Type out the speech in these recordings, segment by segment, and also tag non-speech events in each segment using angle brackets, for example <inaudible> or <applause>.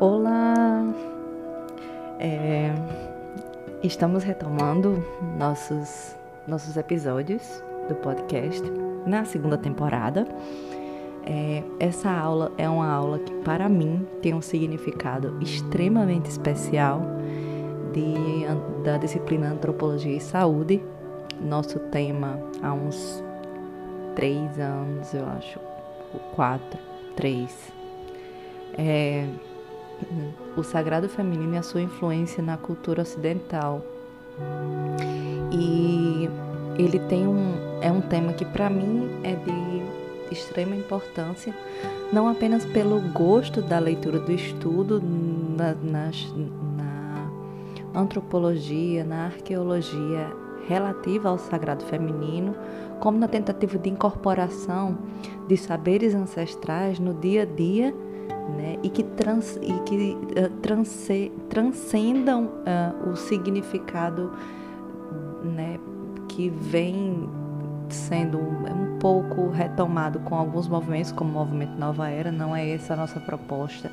Olá! É, estamos retomando nossos, nossos episódios do podcast na segunda temporada. É, essa aula é uma aula que, para mim, tem um significado extremamente especial de, da disciplina Antropologia e Saúde. Nosso tema há uns três anos, eu acho, quatro, três. É, o sagrado feminino e a sua influência na cultura ocidental. E ele tem um é um tema que para mim é de extrema importância, não apenas pelo gosto da leitura do estudo na, nas, na antropologia, na arqueologia relativa ao sagrado feminino, como na tentativa de incorporação de saberes ancestrais no dia a dia né, e que, trans, e que uh, transe, transcendam uh, o significado né, que vem sendo um pouco retomado com alguns movimentos, como o movimento Nova Era, não é essa a nossa proposta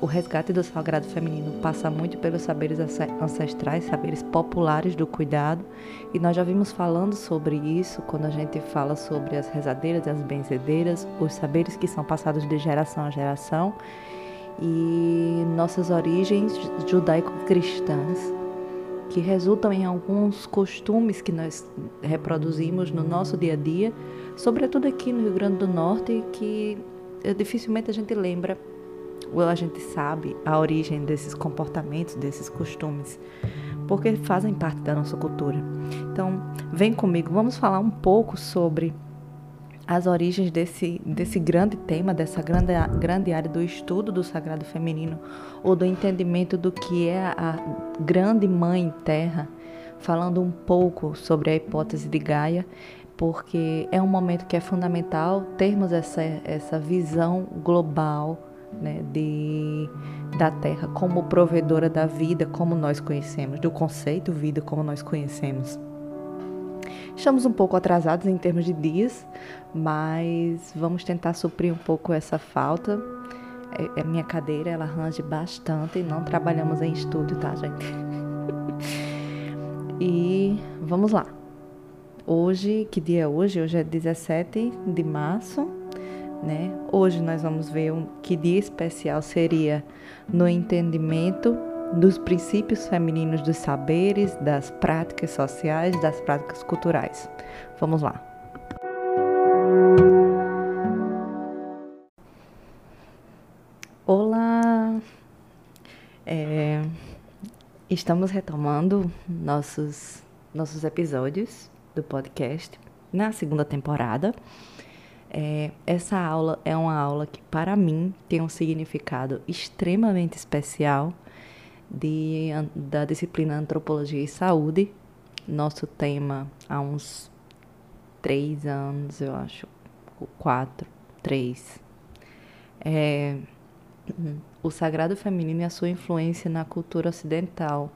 o resgate do sagrado feminino passa muito pelos saberes ancestrais, saberes populares do cuidado, e nós já vimos falando sobre isso quando a gente fala sobre as rezadeiras as benzedeiras, os saberes que são passados de geração a geração, e nossas origens judaico-cristãs, que resultam em alguns costumes que nós reproduzimos no nosso dia a dia, sobretudo aqui no Rio Grande do Norte, que eh, dificilmente a gente lembra a gente sabe a origem desses comportamentos, desses costumes, porque fazem parte da nossa cultura. Então, vem comigo, vamos falar um pouco sobre as origens desse, desse grande tema, dessa grande, grande área do estudo do sagrado feminino, ou do entendimento do que é a grande mãe terra, falando um pouco sobre a hipótese de Gaia, porque é um momento que é fundamental termos essa, essa visão global né, de, da terra como provedora da vida como nós conhecemos, do conceito vida como nós conhecemos. Estamos um pouco atrasados em termos de dias, mas vamos tentar suprir um pouco essa falta. É, a minha cadeira ela range bastante, não trabalhamos em estúdio, tá, gente? <laughs> e vamos lá. Hoje, que dia é hoje? Hoje é 17 de março né? Hoje nós vamos ver um, que dia especial seria no entendimento dos princípios femininos dos saberes, das práticas sociais, das práticas culturais. Vamos lá. Olá! É, estamos retomando nossos, nossos episódios do podcast na segunda temporada. É, essa aula é uma aula que, para mim, tem um significado extremamente especial de, da disciplina Antropologia e Saúde. Nosso tema há uns três anos, eu acho, quatro, três. É, o sagrado feminino e a sua influência na cultura ocidental.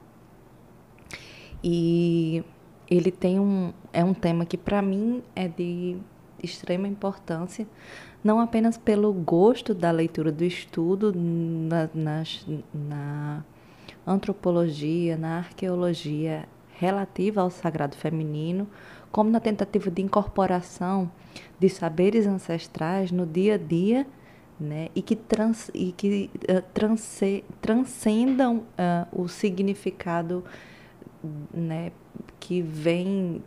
E ele tem um, é um tema que, para mim, é de extrema importância, não apenas pelo gosto da leitura do estudo na, nas, na antropologia, na arqueologia relativa ao sagrado feminino, como na tentativa de incorporação de saberes ancestrais no dia a dia, né, e que, trans, e que uh, transe, transcendam uh, o significado né, que vem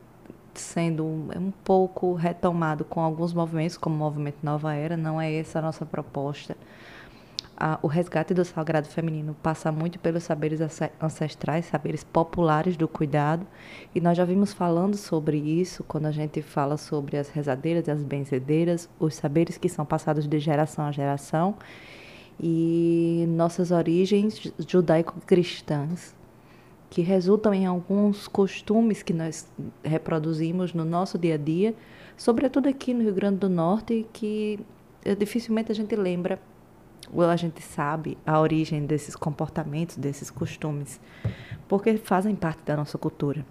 sendo um pouco retomado com alguns movimentos, como o movimento Nova Era, não é essa a nossa proposta. o resgate do sagrado feminino passa muito pelos saberes ancestrais, saberes populares do cuidado, e nós já vimos falando sobre isso quando a gente fala sobre as rezadeiras as benzedeiras, os saberes que são passados de geração a geração, e nossas origens judaico-cristãs, que resultam em alguns costumes que nós reproduzimos no nosso dia a dia, sobretudo aqui no Rio Grande do Norte, que eh, dificilmente a gente lembra ou a gente sabe a origem desses comportamentos, desses costumes, porque fazem parte da nossa cultura.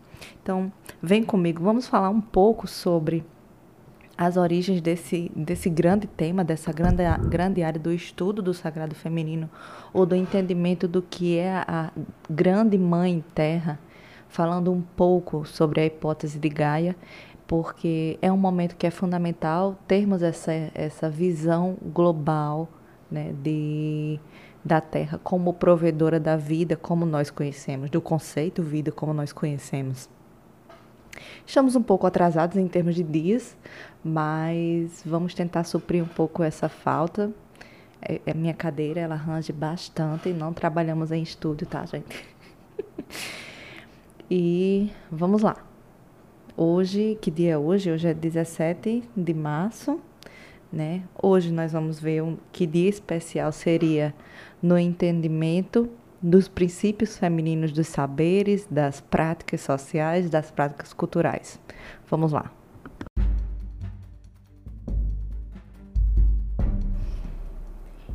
Então, vem comigo, vamos falar um pouco sobre as origens desse, desse grande tema, dessa grande, grande área do estudo do sagrado feminino, ou do entendimento do que é a grande mãe terra, falando um pouco sobre a hipótese de Gaia, porque é um momento que é fundamental termos essa, essa visão global né, de, da Terra como provedora da vida, como nós conhecemos, do conceito vida como nós conhecemos. Estamos um pouco atrasados em termos de dias, mas vamos tentar suprir um pouco essa falta. É, é minha cadeira, ela range bastante e não trabalhamos em estúdio, tá, gente? <laughs> e vamos lá. Hoje, que dia é hoje? Hoje é 17 de março, né? Hoje nós vamos ver um, que dia especial seria no entendimento dos princípios femininos dos saberes, das práticas sociais, das práticas culturais. Vamos lá.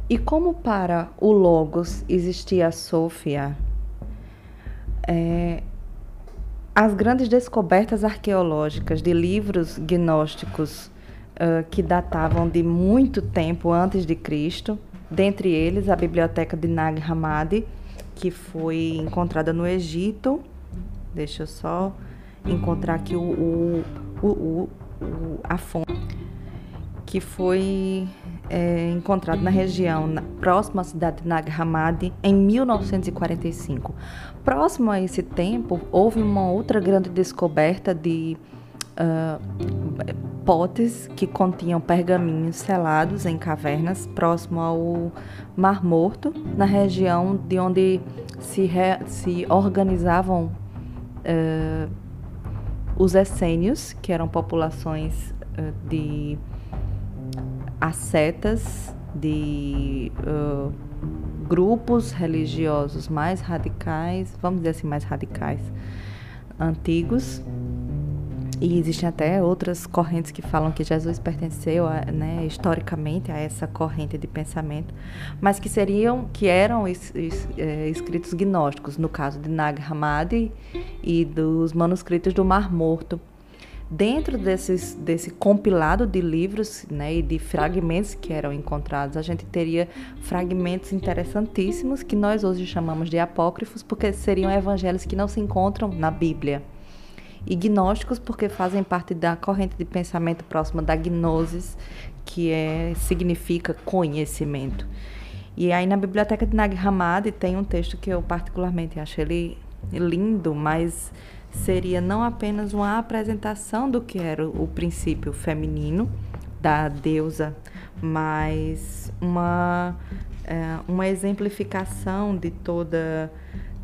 E como para o Logos existia a Sofia, é, as grandes descobertas arqueológicas de livros gnósticos uh, que datavam de muito tempo antes de Cristo, dentre eles a biblioteca de Nag Hammadi, que foi encontrada no Egito. Deixa eu só encontrar aqui o, o, o, o a fonte que foi é, encontrado na região na, próxima à cidade de Nag Hammadi em 1945. Próximo a esse tempo, houve uma outra grande descoberta de uh, potes que continham pergaminhos selados em cavernas próximo ao Mar Morto, na região de onde se, re, se organizavam uh, os essênios, que eram populações uh, de ascetas, de grupos religiosos mais radicais, vamos dizer assim, mais radicais, antigos, e existem até outras correntes que falam que Jesus pertenceu, a, né, historicamente, a essa corrente de pensamento, mas que seriam, que eram es, es, é, escritos gnósticos, no caso de Nag Hammadi e dos manuscritos do Mar Morto. Dentro desses, desse compilado de livros né, e de fragmentos que eram encontrados, a gente teria fragmentos interessantíssimos que nós hoje chamamos de apócrifos, porque seriam evangelhos que não se encontram na Bíblia e gnósticos porque fazem parte da corrente de pensamento próxima da gnosis, que é, significa conhecimento. E aí na biblioteca de Nag Hammadi tem um texto que eu particularmente acho ele lindo, mas seria não apenas uma apresentação do que era o princípio feminino da deusa, mas uma, é, uma exemplificação de toda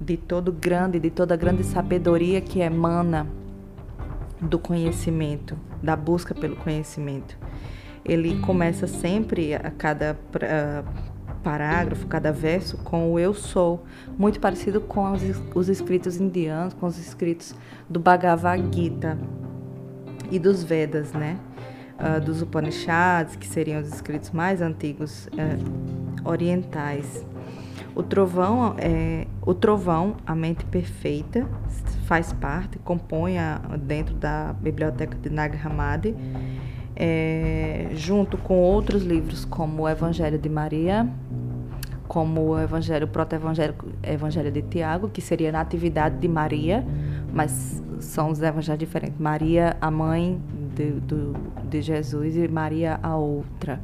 de todo grande, de toda grande sabedoria que emana do conhecimento, da busca pelo conhecimento. Ele começa sempre a cada parágrafo, cada verso com o eu sou, muito parecido com os, os escritos indianos, com os escritos do Bhagavad Gita e dos Vedas, né? Uh, dos Upanishads, que seriam os escritos mais antigos uh, orientais. O trovão é o trovão, a mente perfeita, faz parte, compõe a, dentro da biblioteca de Nag Hammadi, é, junto com outros livros como o Evangelho de Maria, como o Evangelho proto-evangelho Evangelho de Tiago, que seria a Natividade de Maria, mas são os evangelhos diferentes. Maria, a mãe de, do, de Jesus, e Maria, a outra.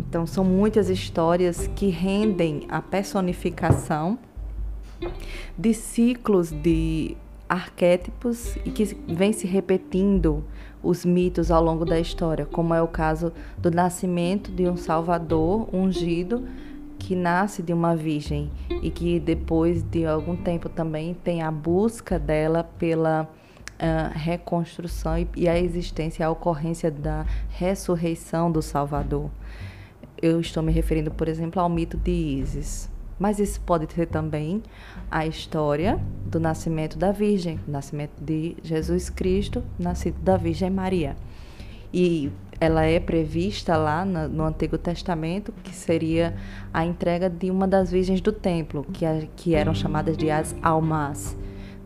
Então, são muitas histórias que rendem a personificação de ciclos de arquétipos e que vem se repetindo os mitos ao longo da história, como é o caso do nascimento de um Salvador ungido que nasce de uma virgem e que depois de algum tempo também tem a busca dela pela uh, reconstrução e, e a existência, a ocorrência da ressurreição do Salvador. Eu estou me referindo, por exemplo, ao mito de Ísis. Mas isso pode ser também a história do nascimento da Virgem, nascimento de Jesus Cristo, nascido da Virgem Maria. E ela é prevista lá no Antigo Testamento, que seria a entrega de uma das virgens do templo, que, que eram chamadas de as almas.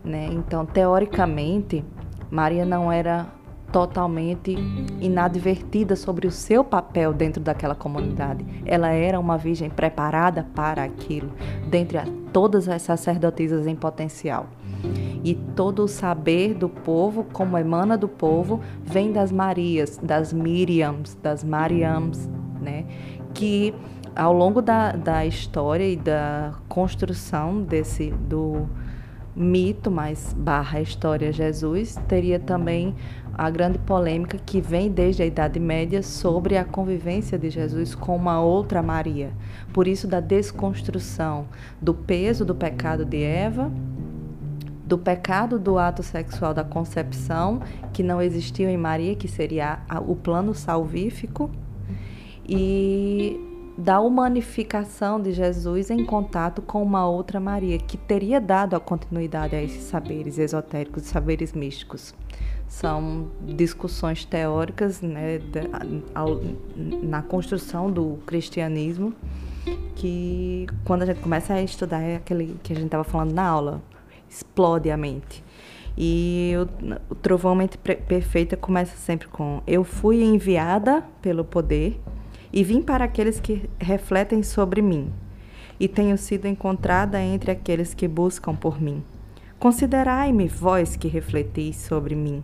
Né? Então, teoricamente, Maria não era totalmente inadvertida sobre o seu papel dentro daquela comunidade. Ela era uma virgem preparada para aquilo, dentre todas as sacerdotisas em potencial. E todo o saber do povo, como emana do povo, vem das Marias, das Miriams, das Mariams, né? Que ao longo da, da história e da construção desse do mito, mas barra história Jesus, teria também a grande polêmica que vem desde a Idade Média sobre a convivência de Jesus com uma outra Maria. Por isso, da desconstrução do peso do pecado de Eva, do pecado do ato sexual da concepção, que não existiu em Maria, que seria o plano salvífico, e da humanificação de Jesus em contato com uma outra Maria, que teria dado a continuidade a esses saberes esotéricos e saberes místicos. São discussões teóricas né, na construção do cristianismo que, quando a gente começa a estudar, é aquele que a gente estava falando na aula, explode a mente. E o, o Trovão Mente Perfeita começa sempre com: Eu fui enviada pelo poder e vim para aqueles que refletem sobre mim, e tenho sido encontrada entre aqueles que buscam por mim. Considerai-me, vós que refletis sobre mim,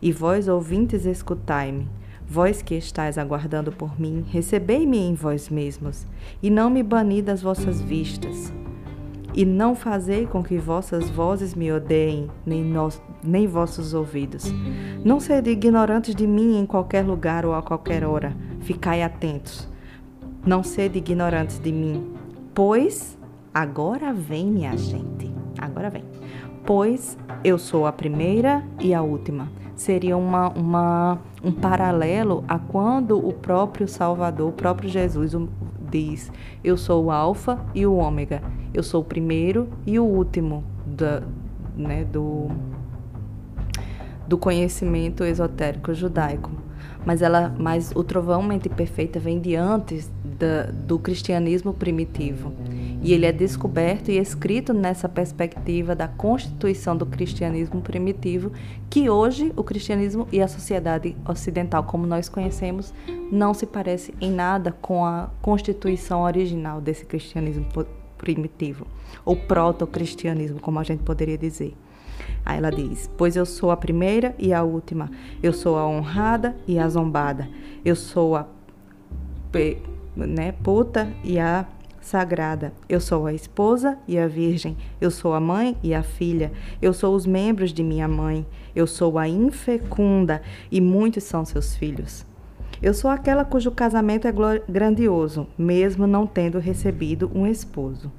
e vós ouvintes, escutai-me. Vós que estáis aguardando por mim, recebei-me em vós mesmos, e não me bani das vossas vistas. E não fazei com que vossas vozes me odeiem, nem, nos, nem vossos ouvidos. Não sede ignorantes de mim em qualquer lugar ou a qualquer hora Ficai atentos. Não sede ignorantes de mim, pois agora vem, minha gente. Agora vem. Pois eu sou a primeira e a última. Seria uma, uma, um paralelo a quando o próprio Salvador, o próprio Jesus, diz: Eu sou o Alfa e o Ômega. Eu sou o primeiro e o último da, né, do, do conhecimento esotérico judaico mas ela, mas o trovão mente perfeita vem de antes da, do cristianismo primitivo e ele é descoberto e escrito nessa perspectiva da constituição do cristianismo primitivo, que hoje o cristianismo e a sociedade ocidental como nós conhecemos não se parece em nada com a constituição original desse cristianismo primitivo ou proto-cristianismo, como a gente poderia dizer. Aí ela diz: Pois eu sou a primeira e a última, eu sou a honrada e a zombada, eu sou a né, puta e a sagrada, eu sou a esposa e a virgem, eu sou a mãe e a filha, eu sou os membros de minha mãe, eu sou a infecunda e muitos são seus filhos. Eu sou aquela cujo casamento é grandioso, mesmo não tendo recebido um esposo.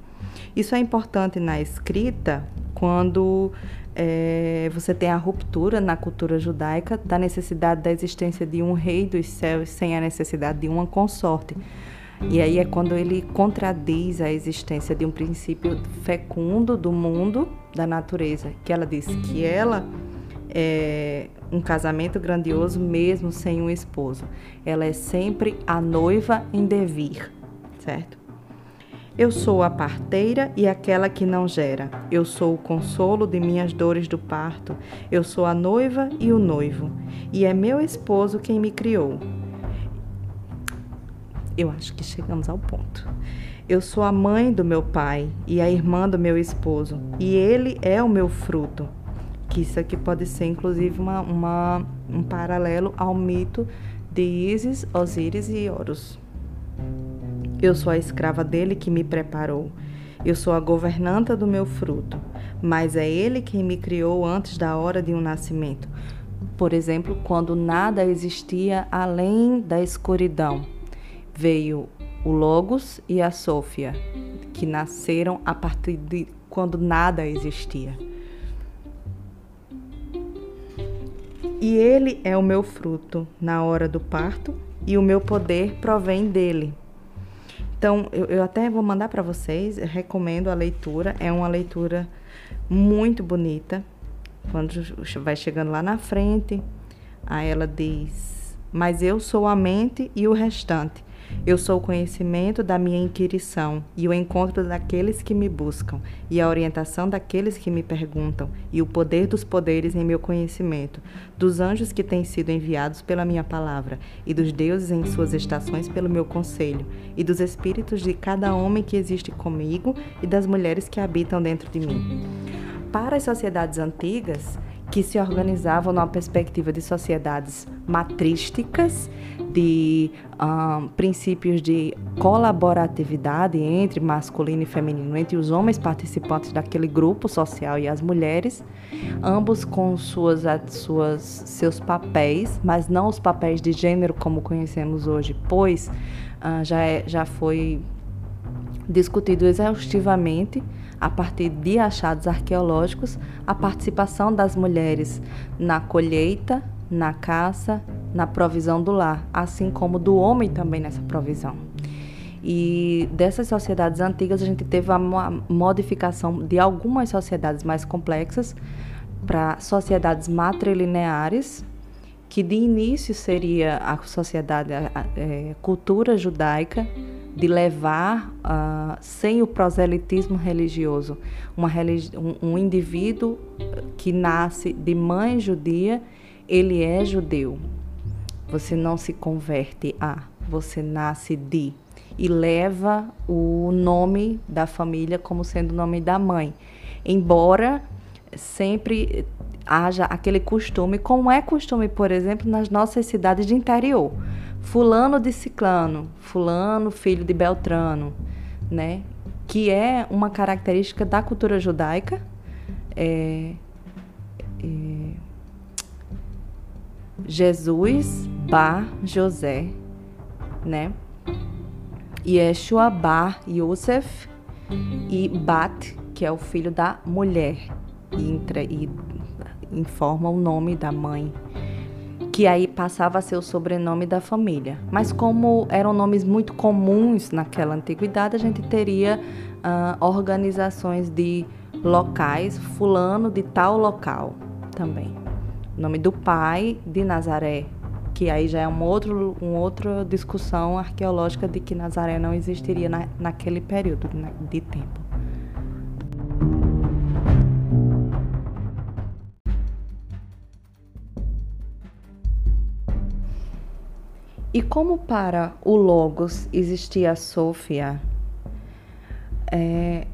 Isso é importante na escrita quando é, você tem a ruptura na cultura judaica da necessidade da existência de um rei dos céus sem a necessidade de uma consorte. E aí é quando ele contradiz a existência de um princípio fecundo do mundo, da natureza, que ela diz que ela é um casamento grandioso mesmo sem um esposo. Ela é sempre a noiva em devir, certo? Eu sou a parteira e aquela que não gera. Eu sou o consolo de minhas dores do parto. Eu sou a noiva e o noivo. E é meu esposo quem me criou. Eu acho que chegamos ao ponto. Eu sou a mãe do meu pai e a irmã do meu esposo. E ele é o meu fruto. Que isso aqui pode ser, inclusive, uma, uma um paralelo ao mito de Isis, Osíris e Horus. Eu sou a escrava dele que me preparou. Eu sou a governanta do meu fruto, mas é ele quem me criou antes da hora de um nascimento. Por exemplo, quando nada existia além da escuridão, veio o Logos e a Sofia, que nasceram a partir de quando nada existia. E ele é o meu fruto na hora do parto, e o meu poder provém dele. Então, eu, eu até vou mandar para vocês, recomendo a leitura, é uma leitura muito bonita. Quando vai chegando lá na frente, aí ela diz: Mas eu sou a mente e o restante. Eu sou o conhecimento da minha inquirição e o encontro daqueles que me buscam, e a orientação daqueles que me perguntam, e o poder dos poderes em meu conhecimento, dos anjos que têm sido enviados pela minha palavra, e dos deuses em suas estações pelo meu conselho, e dos espíritos de cada homem que existe comigo e das mulheres que habitam dentro de mim. Para as sociedades antigas, que se organizavam numa perspectiva de sociedades matrísticas, de um, princípios de colaboratividade entre masculino e feminino, entre os homens participantes daquele grupo social e as mulheres, ambos com suas, suas, seus papéis, mas não os papéis de gênero como conhecemos hoje, pois uh, já, é, já foi discutido exaustivamente a partir de achados arqueológicos, a participação das mulheres na colheita, na caça, na provisão do lar, assim como do homem também nessa provisão. E dessas sociedades antigas, a gente teve a modificação de algumas sociedades mais complexas para sociedades matrilineares, que de início seria a sociedade, a, a, a é, cultura judaica, de levar, uh, sem o proselitismo religioso, religi um, um indivíduo que nasce de mãe judia, ele é judeu. Você não se converte a, você nasce de e leva o nome da família como sendo o nome da mãe. Embora sempre haja aquele costume, como é costume, por exemplo, nas nossas cidades de interior fulano de ciclano, fulano filho de Beltrano, né? Que é uma característica da cultura judaica. É, é, Jesus Bar José, né? Yeshua Bar Yosef e Bat, que é o filho da mulher, e, entra, e informa o nome da mãe que aí passava a ser o sobrenome da família. Mas como eram nomes muito comuns naquela antiguidade, a gente teria uh, organizações de locais, fulano de tal local também. Nome do pai de Nazaré, que aí já é um uma outra discussão arqueológica de que Nazaré não existiria na, naquele período de tempo. E como para o Logos existia a Sofia, é,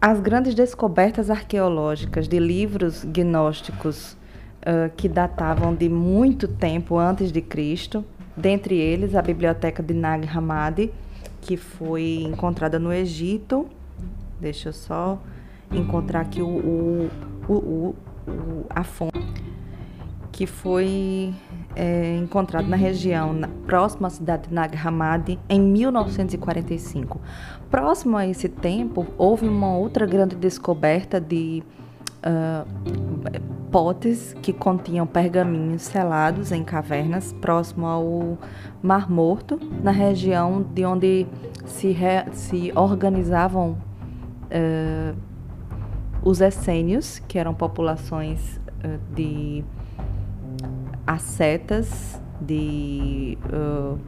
as grandes descobertas arqueológicas de livros gnósticos uh, que datavam de muito tempo antes de Cristo, dentre eles a biblioteca de Nag Hammadi, que foi encontrada no Egito. Deixa eu só encontrar aqui o, o, o, o a fonte que foi é, encontrado na região na, próxima à cidade de Nag Hammadi em 1945. Próximo a esse tempo, houve uma outra grande descoberta de uh, potes que continham pergaminhos selados em cavernas próximo ao Mar Morto, na região de onde se, re, se organizavam uh, os essênios, que eram populações uh, de ascetas de uh,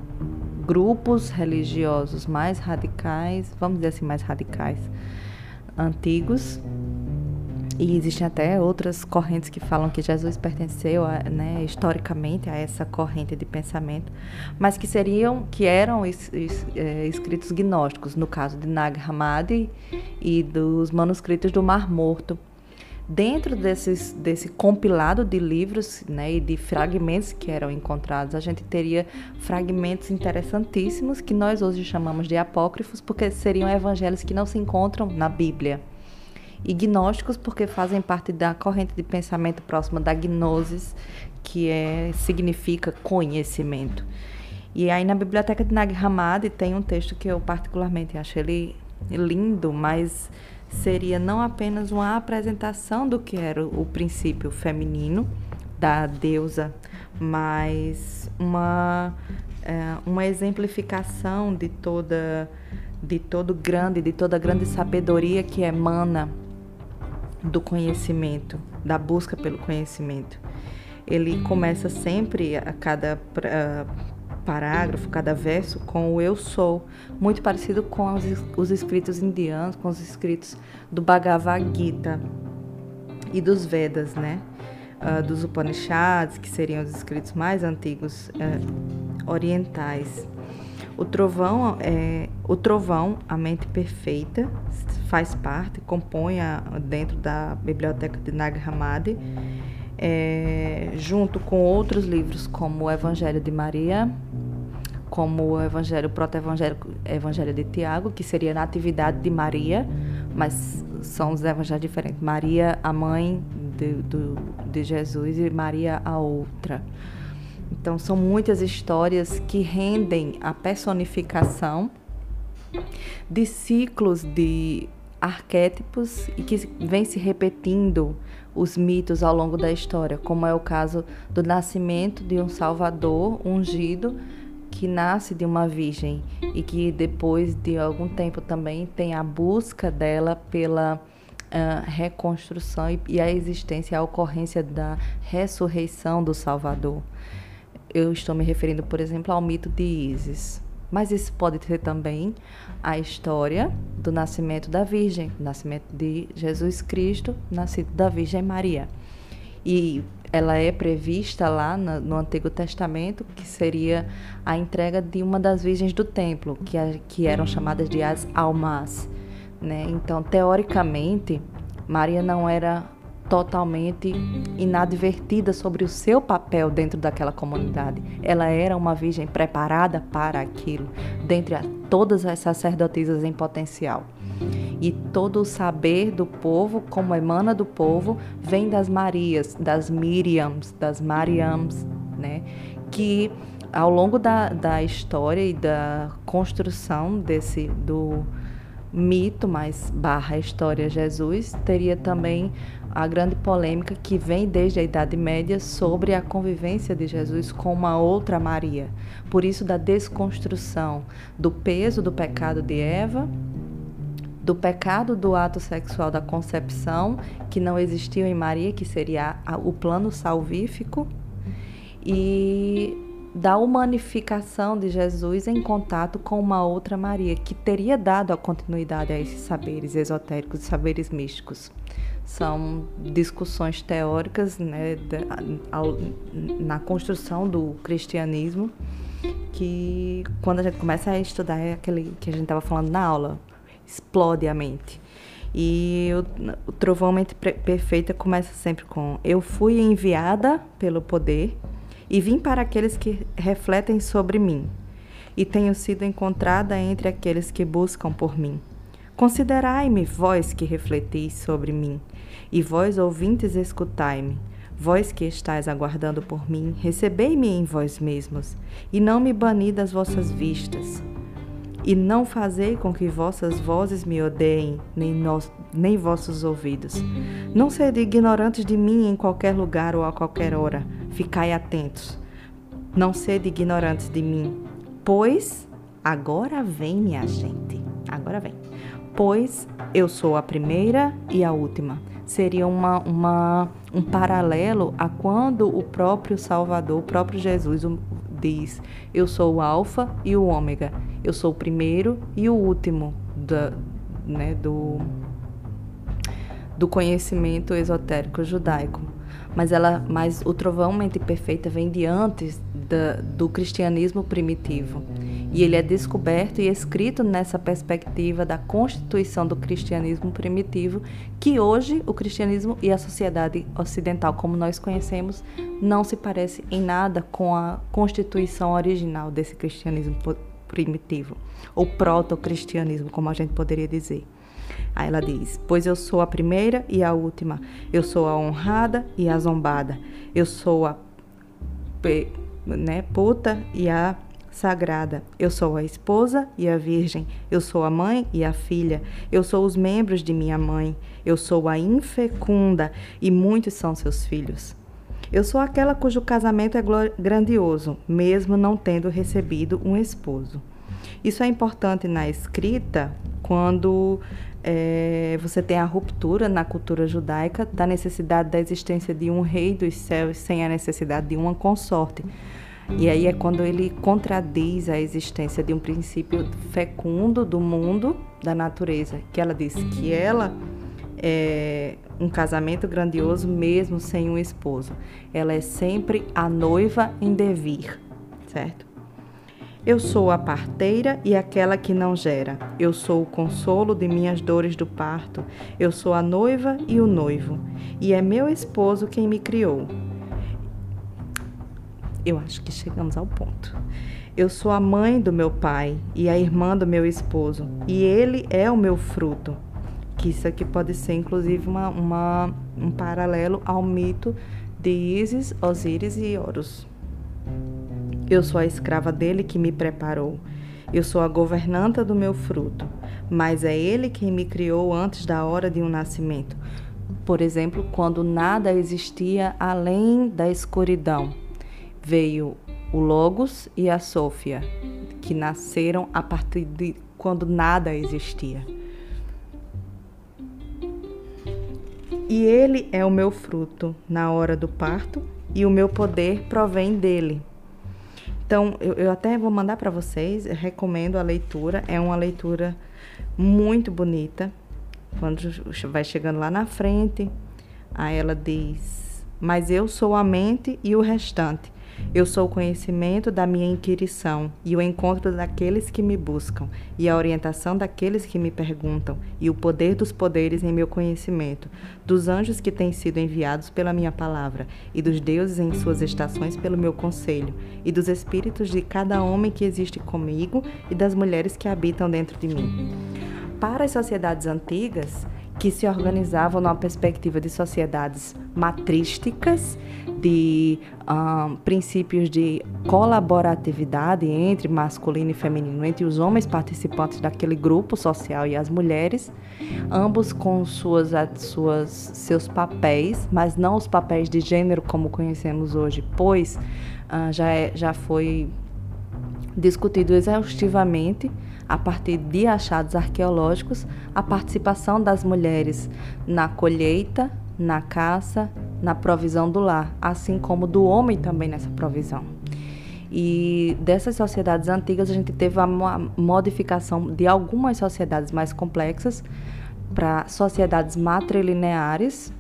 grupos religiosos mais radicais, vamos dizer assim, mais radicais, antigos. E existem até outras correntes que falam que Jesus pertenceu, a, né, historicamente, a essa corrente de pensamento, mas que seriam, que eram es, es, é, escritos gnósticos, no caso de Nag Hammadi e dos manuscritos do Mar Morto, Dentro desses, desse compilado de livros né, e de fragmentos que eram encontrados, a gente teria fragmentos interessantíssimos que nós hoje chamamos de apócrifos, porque seriam evangelhos que não se encontram na Bíblia. E gnósticos, porque fazem parte da corrente de pensamento próxima da gnosis, que é, significa conhecimento. E aí na biblioteca de Nag Hammadi tem um texto que eu particularmente acho ele lindo, mas seria não apenas uma apresentação do que era o princípio feminino da deusa, mas uma, é, uma exemplificação de toda de todo grande, de toda grande sabedoria que emana do conhecimento, da busca pelo conhecimento. Ele começa sempre a cada parágrafo, cada verso com o eu sou, muito parecido com os, os escritos indianos, com os escritos do Bhagavad Gita e dos Vedas, né? Uh, dos Upanishads, que seriam os escritos mais antigos uh, orientais. O trovão, é, o trovão, a mente perfeita, faz parte, compõe a, dentro da biblioteca de Nag Hammadi, é, junto com outros livros como o Evangelho de Maria, como o Evangelho, o Proto-Evangelho Evangelho de Tiago, que seria na atividade de Maria, mas são os evangelhos diferentes. Maria, a mãe de, do, de Jesus, e Maria, a outra. Então, são muitas histórias que rendem a personificação de ciclos de arquétipos e que vem se repetindo os mitos ao longo da história, como é o caso do nascimento de um Salvador ungido que nasce de uma virgem e que depois de algum tempo também tem a busca dela pela uh, reconstrução e, e a existência, a ocorrência da ressurreição do Salvador. Eu estou me referindo, por exemplo, ao mito de Ísis. Mas isso pode ser também a história do nascimento da Virgem, nascimento de Jesus Cristo, nascido da Virgem Maria. E ela é prevista lá no, no, Antigo Testamento, que seria a entrega de uma das virgens do templo, que, que eram chamadas de as almas. Né? Então, teoricamente, Maria não era totalmente inadvertida sobre o seu papel dentro daquela comunidade. Ela era uma virgem preparada para aquilo, dentre todas as sacerdotisas em potencial. E todo o saber do povo, como emana do povo, vem das Marias, das Miriams, das Mariams, né? Que ao longo da, da história e da construção desse do mito, mas barra história Jesus, teria também a grande polêmica que vem desde a Idade Média sobre a convivência de Jesus com uma outra Maria. Por isso, da desconstrução do peso do pecado de Eva, do pecado do ato sexual da concepção, que não existiu em Maria, que seria o plano salvífico, e da humanificação de Jesus em contato com uma outra Maria, que teria dado a continuidade a esses saberes esotéricos, saberes místicos. São discussões teóricas né, na construção do cristianismo que, quando a gente começa a estudar, é aquele que a gente estava falando na aula, explode a mente. E o, o Trovão Mente Perfeita começa sempre com: Eu fui enviada pelo poder e vim para aqueles que refletem sobre mim, e tenho sido encontrada entre aqueles que buscam por mim. Considerai-me, vós que refletis sobre mim, e vós ouvintes, escutai-me. Vós que estáis aguardando por mim, recebei-me em vós mesmos, e não me bani das vossas vistas. E não fazei com que vossas vozes me odeiem, nem, nos, nem vossos ouvidos. Não sede ignorantes de mim em qualquer lugar ou a qualquer hora, Ficai atentos. Não sede ignorantes de mim, pois agora vem, minha gente. Agora vem. Pois eu sou a primeira e a última. Seria uma, uma, um paralelo a quando o próprio Salvador, o próprio Jesus, diz: Eu sou o Alfa e o Ômega. Eu sou o primeiro e o último da, né, do, do conhecimento esotérico judaico mas ela, mas o trovão mente perfeita vem de antes da, do cristianismo primitivo e ele é descoberto e escrito nessa perspectiva da constituição do cristianismo primitivo, que hoje o cristianismo e a sociedade ocidental como nós conhecemos não se parece em nada com a constituição original desse cristianismo primitivo, ou proto-cristianismo, como a gente poderia dizer. Aí ela diz: Pois eu sou a primeira e a última, eu sou a honrada e a zombada, eu sou a né, puta e a sagrada, eu sou a esposa e a virgem, eu sou a mãe e a filha, eu sou os membros de minha mãe, eu sou a infecunda e muitos são seus filhos. Eu sou aquela cujo casamento é grandioso, mesmo não tendo recebido um esposo. Isso é importante na escrita quando é, você tem a ruptura na cultura judaica da necessidade da existência de um rei dos céus sem a necessidade de uma consorte. E aí é quando ele contradiz a existência de um princípio fecundo do mundo, da natureza, que ela diz que ela é um casamento grandioso mesmo sem um esposo. Ela é sempre a noiva em devir, certo? Eu sou a parteira e aquela que não gera. Eu sou o consolo de minhas dores do parto. Eu sou a noiva e o noivo. E é meu esposo quem me criou. Eu acho que chegamos ao ponto. Eu sou a mãe do meu pai e a irmã do meu esposo, e ele é o meu fruto. Que isso aqui pode ser, inclusive, uma, uma um paralelo ao mito de Isis, Osíris e Horus. Eu sou a escrava dele que me preparou. Eu sou a governanta do meu fruto, mas é ele quem me criou antes da hora de um nascimento. Por exemplo, quando nada existia além da escuridão, veio o Logos e a Sofia, que nasceram a partir de quando nada existia. E ele é o meu fruto na hora do parto, e o meu poder provém dele. Então, eu, eu até vou mandar para vocês, recomendo a leitura, é uma leitura muito bonita. Quando vai chegando lá na frente, aí ela diz: Mas eu sou a mente e o restante. Eu sou o conhecimento da minha inquirição e o encontro daqueles que me buscam, e a orientação daqueles que me perguntam, e o poder dos poderes em meu conhecimento, dos anjos que têm sido enviados pela minha palavra, e dos deuses em suas estações pelo meu conselho, e dos espíritos de cada homem que existe comigo e das mulheres que habitam dentro de mim. Para as sociedades antigas, que se organizavam numa perspectiva de sociedades matrísticas, de um, princípios de colaboratividade entre masculino e feminino, entre os homens participantes daquele grupo social e as mulheres, ambos com suas, suas, seus papéis, mas não os papéis de gênero como conhecemos hoje, pois uh, já, é, já foi discutido exaustivamente a partir de achados arqueológicos, a participação das mulheres na colheita, na caça, na provisão do lar, assim como do homem também nessa provisão. E dessas sociedades antigas a gente teve a modificação de algumas sociedades mais complexas para sociedades matrilineares,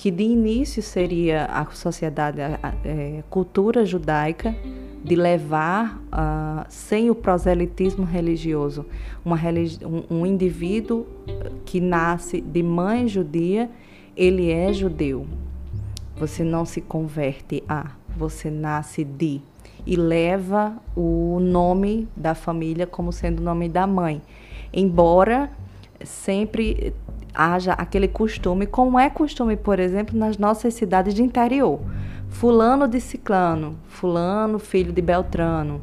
que de início seria a sociedade, a, a, a é, cultura judaica, de levar, uh, sem o proselitismo religioso, religi um, um indivíduo que nasce de mãe judia, ele é judeu. Você não se converte a, você nasce de e leva o nome da família como sendo o nome da mãe. Embora sempre haja aquele costume, como é costume, por exemplo, nas nossas cidades de interior fulano de ciclano, fulano filho de Beltrano,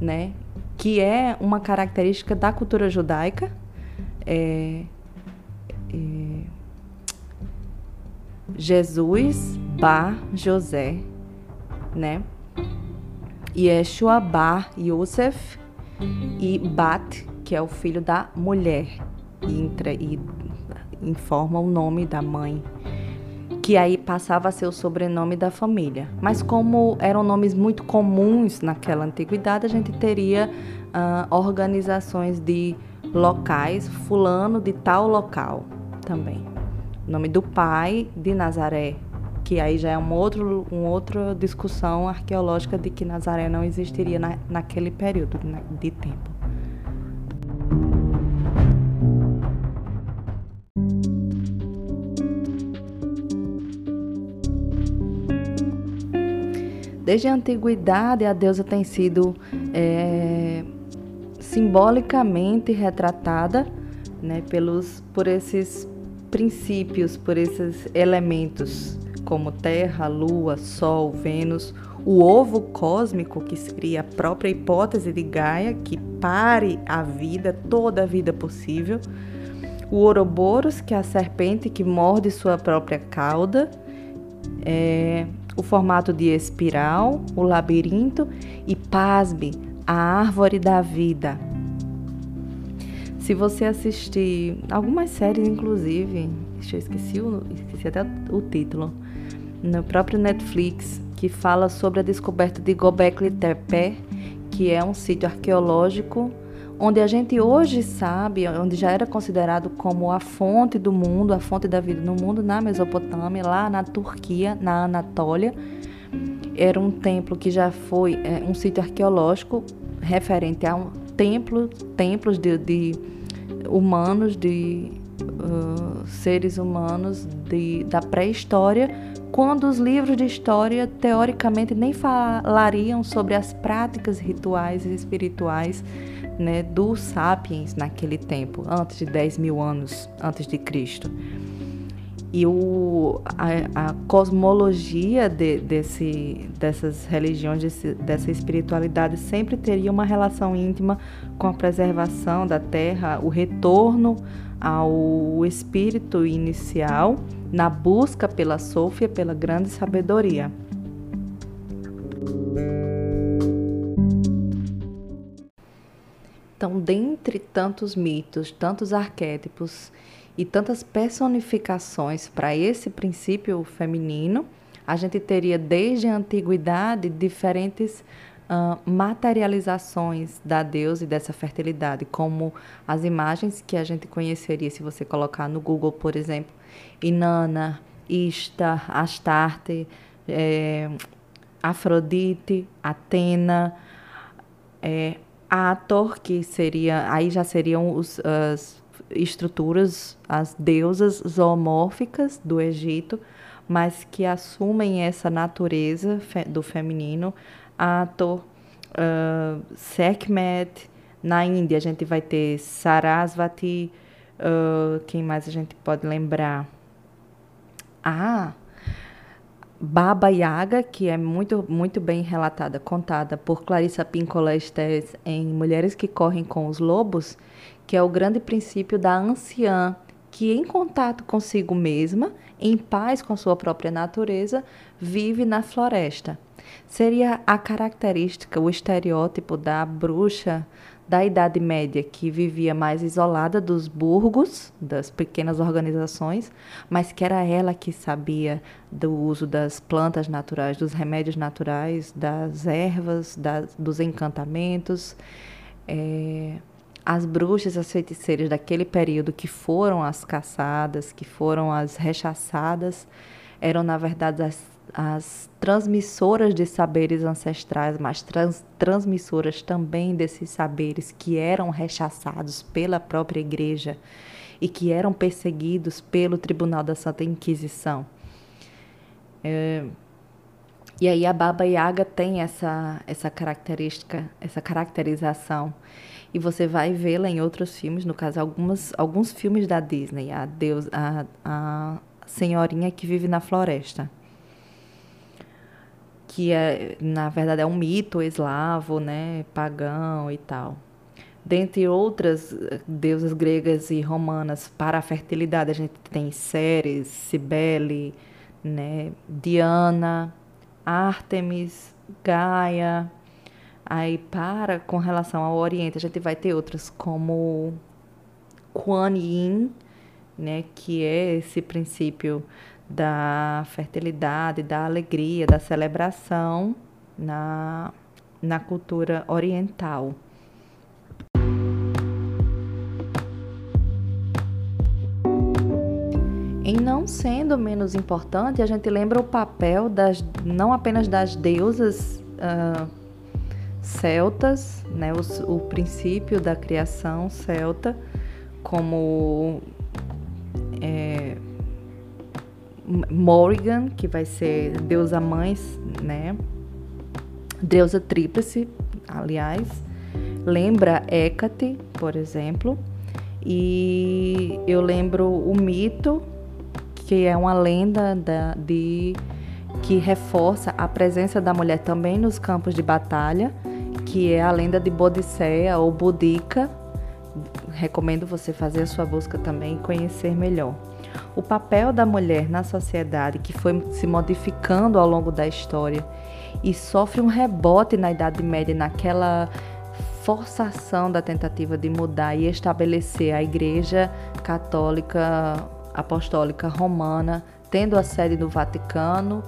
né? Que é uma característica da cultura judaica. É, é, Jesus Bar José, né? Yeshua Bar Yosef e Bat, que é o filho da mulher, e, entra, e informa o nome da mãe que aí passava a ser o sobrenome da família. Mas como eram nomes muito comuns naquela antiguidade, a gente teria uh, organizações de locais, fulano de tal local também. O nome do pai de Nazaré, que aí já é um uma outra discussão arqueológica de que Nazaré não existiria na, naquele período de tempo. Desde a antiguidade, a deusa tem sido é, simbolicamente retratada né, pelos, por esses princípios, por esses elementos, como Terra, Lua, Sol, Vênus, o ovo cósmico, que seria a própria hipótese de Gaia, que pare a vida, toda a vida possível, o Ouroboros, que é a serpente que morde sua própria cauda, é, o formato de espiral, o labirinto e, pasme, a árvore da vida. Se você assistir algumas séries, inclusive, eu esqueci, o, esqueci até o título, no próprio Netflix, que fala sobre a descoberta de Gobekli Tepe, que é um sítio arqueológico onde a gente hoje sabe, onde já era considerado como a fonte do mundo, a fonte da vida no mundo, na Mesopotâmia, lá na Turquia, na Anatólia. Era um templo que já foi é, um sítio arqueológico referente a um templo, templos de, de humanos, de uh, seres humanos de, da pré-história, quando os livros de história teoricamente nem falariam sobre as práticas rituais e espirituais né, dos sapiens naquele tempo, antes de 10 mil anos antes de Cristo. E o, a, a cosmologia de, desse, dessas religiões, desse, dessa espiritualidade, sempre teria uma relação íntima com a preservação da terra, o retorno ao espírito inicial, na busca pela Sofia, pela grande sabedoria. Então, dentre tantos mitos, tantos arquétipos e tantas personificações para esse princípio feminino, a gente teria desde a antiguidade diferentes uh, materializações da deusa e dessa fertilidade, como as imagens que a gente conheceria se você colocar no Google, por exemplo, Inanna, Ishtar, Astarte, é, Afrodite, Atena, é, Ator, que seria, aí já seriam os, as estruturas, as deusas zoomórficas do Egito, mas que assumem essa natureza fe, do feminino. Ator, uh, Sekhmet, na Índia a gente vai ter Sarasvati, uh, quem mais a gente pode lembrar? Ah, Baba Yaga, que é muito, muito bem relatada, contada por Clarissa Pinkola Estés em Mulheres que Correm com os Lobos, que é o grande princípio da anciã, que em contato consigo mesma, em paz com sua própria natureza, vive na floresta. Seria a característica, o estereótipo da bruxa da Idade Média, que vivia mais isolada dos burgos, das pequenas organizações, mas que era ela que sabia do uso das plantas naturais, dos remédios naturais, das ervas, das, dos encantamentos. É, as bruxas, as feiticeiras daquele período que foram as caçadas, que foram as rechaçadas, eram, na verdade, as as transmissoras de saberes ancestrais, mas trans, transmissoras também desses saberes que eram rechaçados pela própria igreja e que eram perseguidos pelo Tribunal da Santa Inquisição. É, e aí a Baba Yaga tem essa, essa característica, essa caracterização. E você vai vê-la em outros filmes, no caso, algumas, alguns filmes da Disney, a, Deus, a, a senhorinha que vive na floresta que é, na verdade é um mito eslavo, né, pagão e tal. Dentre outras eh, deusas gregas e romanas para a fertilidade, a gente tem Ceres, Cibele, né, Diana, Ártemis, Gaia. Aí para com relação ao Oriente, a gente vai ter outras como Kuan Yin, né, que é esse princípio da fertilidade, da alegria, da celebração na, na cultura oriental. Em não sendo menos importante, a gente lembra o papel das, não apenas das deusas uh, celtas, né, o, o princípio da criação celta, como é, Morrigan, que vai ser deusa mães, né? Deusa tríplice, aliás. Lembra Hecate, por exemplo. E eu lembro o mito, que é uma lenda da, de que reforça a presença da mulher também nos campos de batalha, que é a lenda de Bodicea ou Boudica. Recomendo você fazer a sua busca também e conhecer melhor o papel da mulher na sociedade que foi se modificando ao longo da história e sofre um rebote na Idade Média, naquela forçação da tentativa de mudar e estabelecer a Igreja Católica Apostólica Romana, tendo a sede no Vaticano,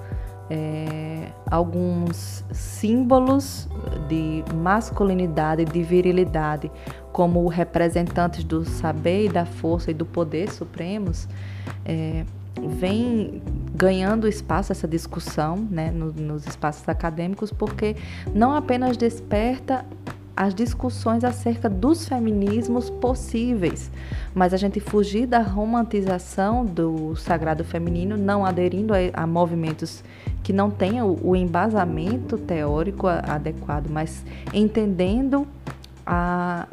é, alguns símbolos de masculinidade, e de virilidade, como representantes do saber e da força e do poder supremos, é, vem ganhando espaço essa discussão né, no, nos espaços acadêmicos, porque não apenas desperta as discussões acerca dos feminismos possíveis, mas a gente fugir da romantização do sagrado feminino, não aderindo a, a movimentos que não tenham o, o embasamento teórico adequado, mas entendendo a,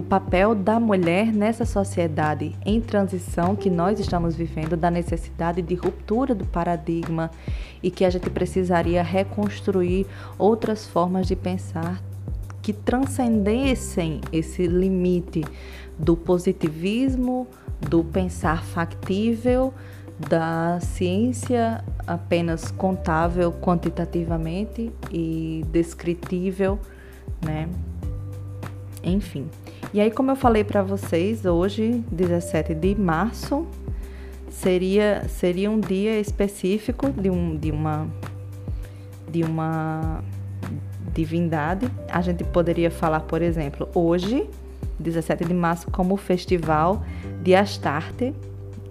o papel da mulher nessa sociedade em transição que nós estamos vivendo, da necessidade de ruptura do paradigma e que a gente precisaria reconstruir outras formas de pensar que transcendessem esse limite do positivismo, do pensar factível, da ciência apenas contável quantitativamente e descritível, né? Enfim. E aí, como eu falei para vocês, hoje, 17 de março, seria, seria um dia específico de, um, de, uma, de uma divindade. A gente poderia falar, por exemplo, hoje, 17 de março, como o festival de Astarte,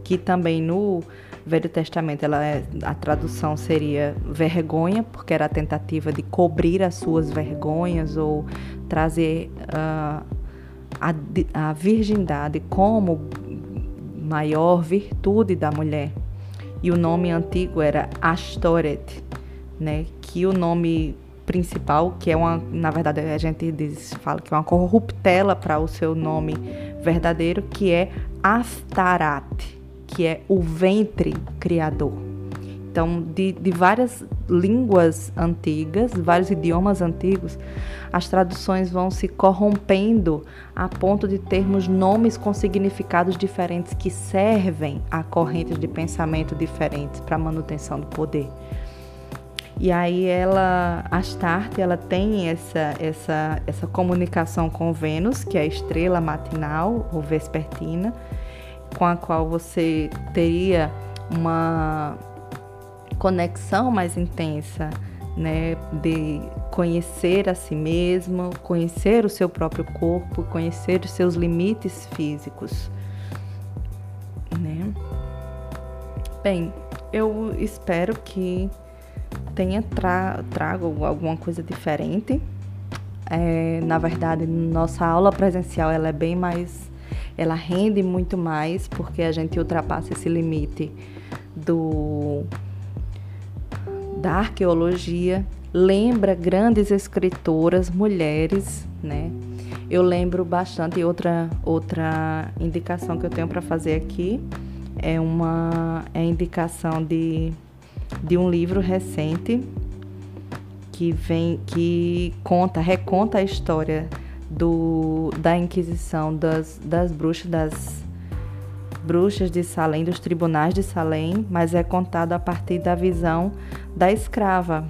que também no Velho Testamento ela é, a tradução seria vergonha, porque era a tentativa de cobrir as suas vergonhas ou trazer uh, a, a virgindade como maior virtude da mulher. E o nome antigo era Astoret, né? Que o nome principal, que é uma, na verdade a gente diz, fala que é uma corruptela para o seu nome verdadeiro, que é Astarat, que é o ventre criador. Então, de, de várias línguas antigas, vários idiomas antigos, as traduções vão se corrompendo a ponto de termos nomes com significados diferentes que servem a correntes de pensamento diferentes para a manutenção do poder. E aí ela, Astarte, ela tem essa, essa, essa comunicação com Vênus, que é a estrela matinal ou vespertina, com a qual você teria uma conexão mais intensa, né, de conhecer a si mesmo, conhecer o seu próprio corpo, conhecer os seus limites físicos, né? Bem, eu espero que tenha tra trago alguma coisa diferente. É, na verdade, nossa aula presencial ela é bem mais, ela rende muito mais porque a gente ultrapassa esse limite do da arqueologia, lembra grandes escritoras, mulheres, né? Eu lembro bastante outra outra indicação que eu tenho para fazer aqui é uma é indicação de de um livro recente que vem que conta, reconta a história do da Inquisição das, das bruxas das bruxas de Salem, dos tribunais de Salem, mas é contado a partir da visão da escrava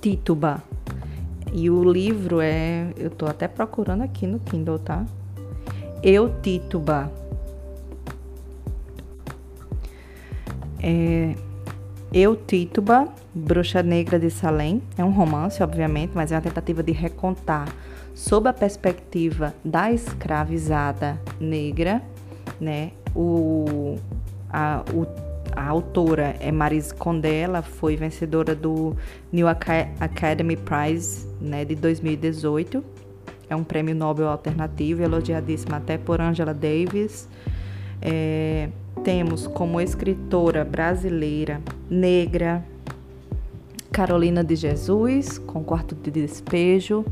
Tituba. E o livro é, eu estou até procurando aqui no Kindle, tá? Eu Tituba. É, Eu Tituba, Bruxa Negra de Salem. É um romance, obviamente, mas é uma tentativa de recontar sob a perspectiva da escravizada negra né? O, a, o, a autora é Marise Condé, ela foi vencedora do New Academy Prize né, de 2018. É um prêmio Nobel alternativo, elogiadíssimo até por Angela Davis. É, temos como escritora brasileira negra Carolina de Jesus, com Quarto de Despejo.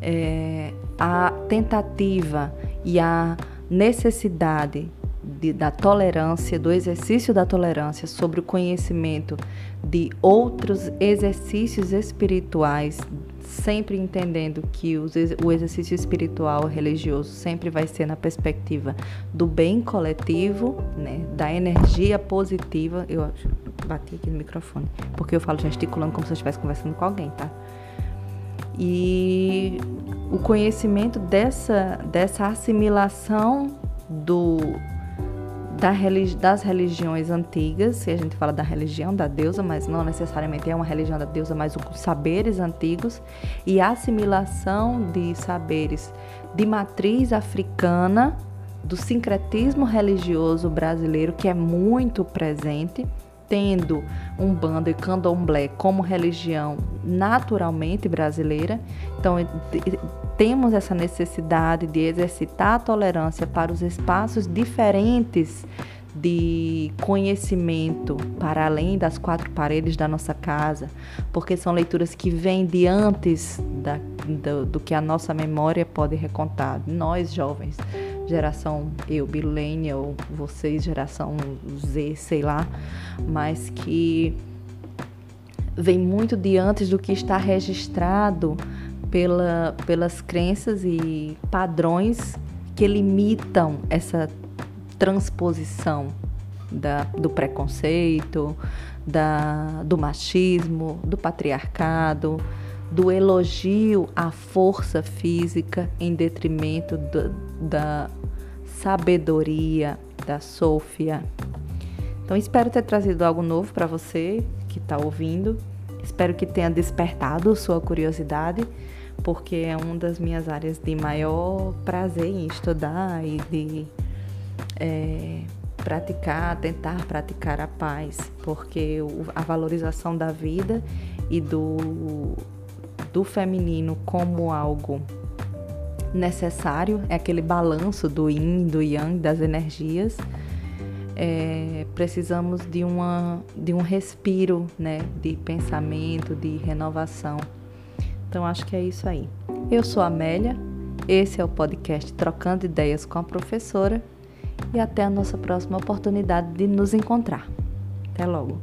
É, a tentativa e a necessidade de, da tolerância, do exercício da tolerância sobre o conhecimento de outros exercícios espirituais, sempre entendendo que os, o exercício espiritual religioso sempre vai ser na perspectiva do bem coletivo, né, da energia positiva. Eu bati aqui no microfone, porque eu falo gesticulando como se eu estivesse conversando com alguém, tá? E o conhecimento dessa, dessa assimilação do, das religiões antigas, se a gente fala da religião da deusa, mas não necessariamente é uma religião da deusa, mas os saberes antigos, e a assimilação de saberes de matriz africana, do sincretismo religioso brasileiro, que é muito presente, tendo um bando e candomblé como religião naturalmente brasileira. Então, temos essa necessidade de exercitar a tolerância para os espaços diferentes de conhecimento para além das quatro paredes da nossa casa, porque são leituras que vêm de antes da, do, do que a nossa memória pode recontar. Nós, jovens, geração eu, millennial, vocês, geração Z, sei lá, mas que vem muito de antes do que está registrado pela, pelas crenças e padrões que limitam essa transposição da, do preconceito, da, do machismo, do patriarcado, do elogio à força física em detrimento do, da sabedoria, da Sofia. Então, espero ter trazido algo novo para você que está ouvindo. Espero que tenha despertado sua curiosidade, porque é uma das minhas áreas de maior prazer em estudar e de é, praticar, tentar praticar a paz, porque a valorização da vida e do, do feminino como algo necessário, é aquele balanço do yin, do yang, das energias. É, precisamos de, uma, de um respiro né, de pensamento, de renovação. Então, acho que é isso aí. Eu sou Amélia, esse é o podcast Trocando Ideias com a Professora e até a nossa próxima oportunidade de nos encontrar. Até logo!